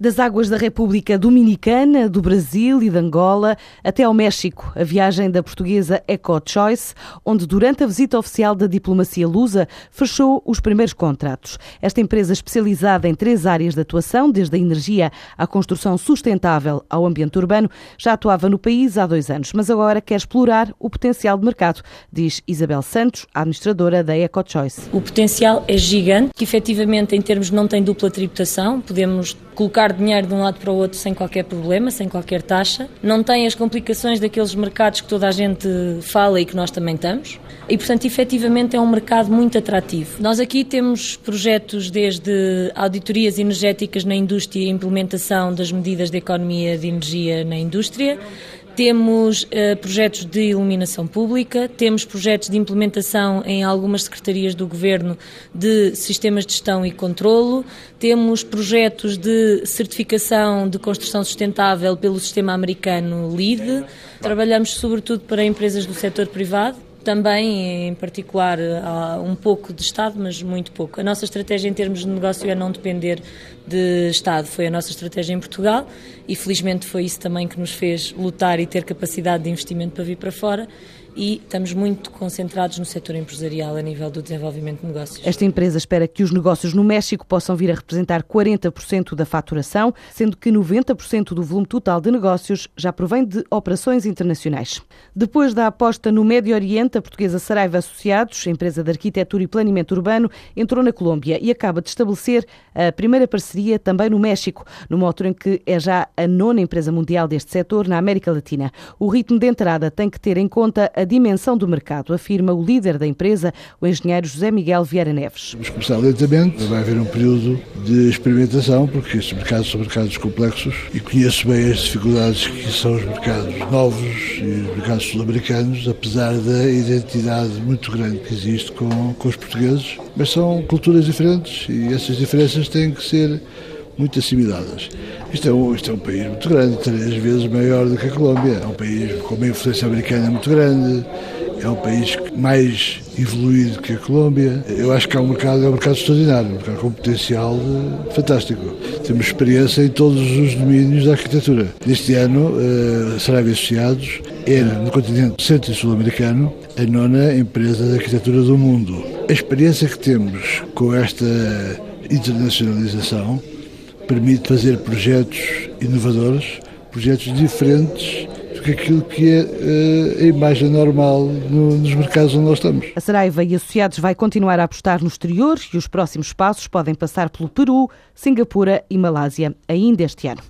das águas da República Dominicana, do Brasil e de Angola até ao México, a viagem da portuguesa Eco Choice, onde durante a visita oficial da diplomacia lusa fechou os primeiros contratos. Esta empresa especializada em três áreas de atuação, desde a energia à construção sustentável ao ambiente urbano, já atuava no país há dois anos, mas agora quer explorar o potencial de mercado, diz Isabel Santos, administradora da Eco Choice. O potencial é gigante, que efetivamente em termos não tem dupla tributação, podemos colocar dinheiro de um lado para o outro sem qualquer problema, sem qualquer taxa. Não tem as complicações daqueles mercados que toda a gente fala e que nós também estamos. E, portanto, efetivamente é um mercado muito atrativo. Nós aqui temos projetos desde auditorias energéticas na indústria e implementação das medidas de economia de energia na indústria, temos uh, projetos de iluminação pública, temos projetos de implementação em algumas secretarias do governo de sistemas de gestão e controlo, temos projetos de certificação de construção sustentável pelo sistema americano LEED. Trabalhamos sobretudo para empresas do setor privado também, em particular, há um pouco de Estado, mas muito pouco. A nossa estratégia em termos de negócio é não depender de Estado. Foi a nossa estratégia em Portugal e, felizmente, foi isso também que nos fez lutar e ter capacidade de investimento para vir para fora e estamos muito concentrados no setor empresarial a nível do desenvolvimento de negócios. Esta empresa espera que os negócios no México possam vir a representar 40% da faturação, sendo que 90% do volume total de negócios já provém de operações internacionais. Depois da aposta no Médio Oriente, a portuguesa Saraiva Associados, empresa de arquitetura e planeamento urbano, entrou na Colômbia e acaba de estabelecer a primeira parceria também no México, numa altura em que é já a nona empresa mundial deste setor na América Latina. O ritmo de entrada tem que ter em conta dimensão do mercado, afirma o líder da empresa, o engenheiro José Miguel Vieira Neves. Vamos começar lentamente, vai haver um período de experimentação, porque estes mercados são mercados complexos e conheço bem as dificuldades que são os mercados novos e os mercados sul-americanos, apesar da identidade muito grande que existe com, com os portugueses, mas são culturas diferentes e essas diferenças têm que ser muito assimiladas. Isto é, um, isto é um país muito grande, três vezes maior do que a Colômbia. É um país com uma influência americana muito grande, é um país mais evoluído que a Colômbia. Eu acho que é um mercado, é um mercado extraordinário, um mercado com potencial eh, fantástico. Temos experiência em todos os domínios da arquitetura. Este ano, uh, Saraiva Associados era, no continente centro e sul-americano, a nona empresa de arquitetura do mundo. A experiência que temos com esta internacionalização permite fazer projetos inovadores, projetos diferentes que aquilo que é uh, a imagem normal no, nos mercados onde nós estamos. A Saraiva e Associados vai continuar a apostar no exterior e os próximos passos podem passar pelo Peru, Singapura e Malásia ainda este ano.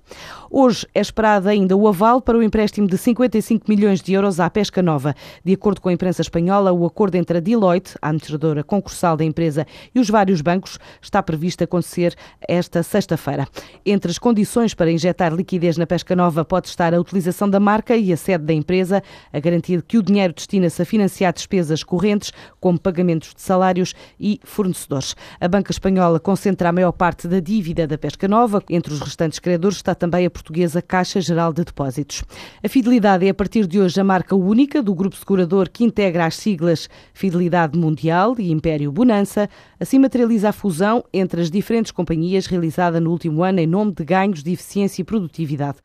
Hoje é esperado ainda o aval para o empréstimo de 55 milhões de euros à Pesca Nova. De acordo com a imprensa espanhola, o acordo entre a Deloitte, a administradora concursal da empresa, e os vários bancos está previsto acontecer esta sexta-feira. Entre as condições para injetar liquidez na Pesca Nova pode estar a utilização da marca a sede da empresa, a garantia de que o dinheiro destina-se a financiar despesas correntes, como pagamentos de salários e fornecedores. A banca espanhola concentra a maior parte da dívida da Pesca Nova. Entre os restantes credores está também a portuguesa Caixa Geral de Depósitos. A Fidelidade é a partir de hoje a marca única do grupo segurador que integra as siglas Fidelidade Mundial e Império Bonança. Assim materializa a fusão entre as diferentes companhias realizada no último ano em nome de ganhos de eficiência e produtividade.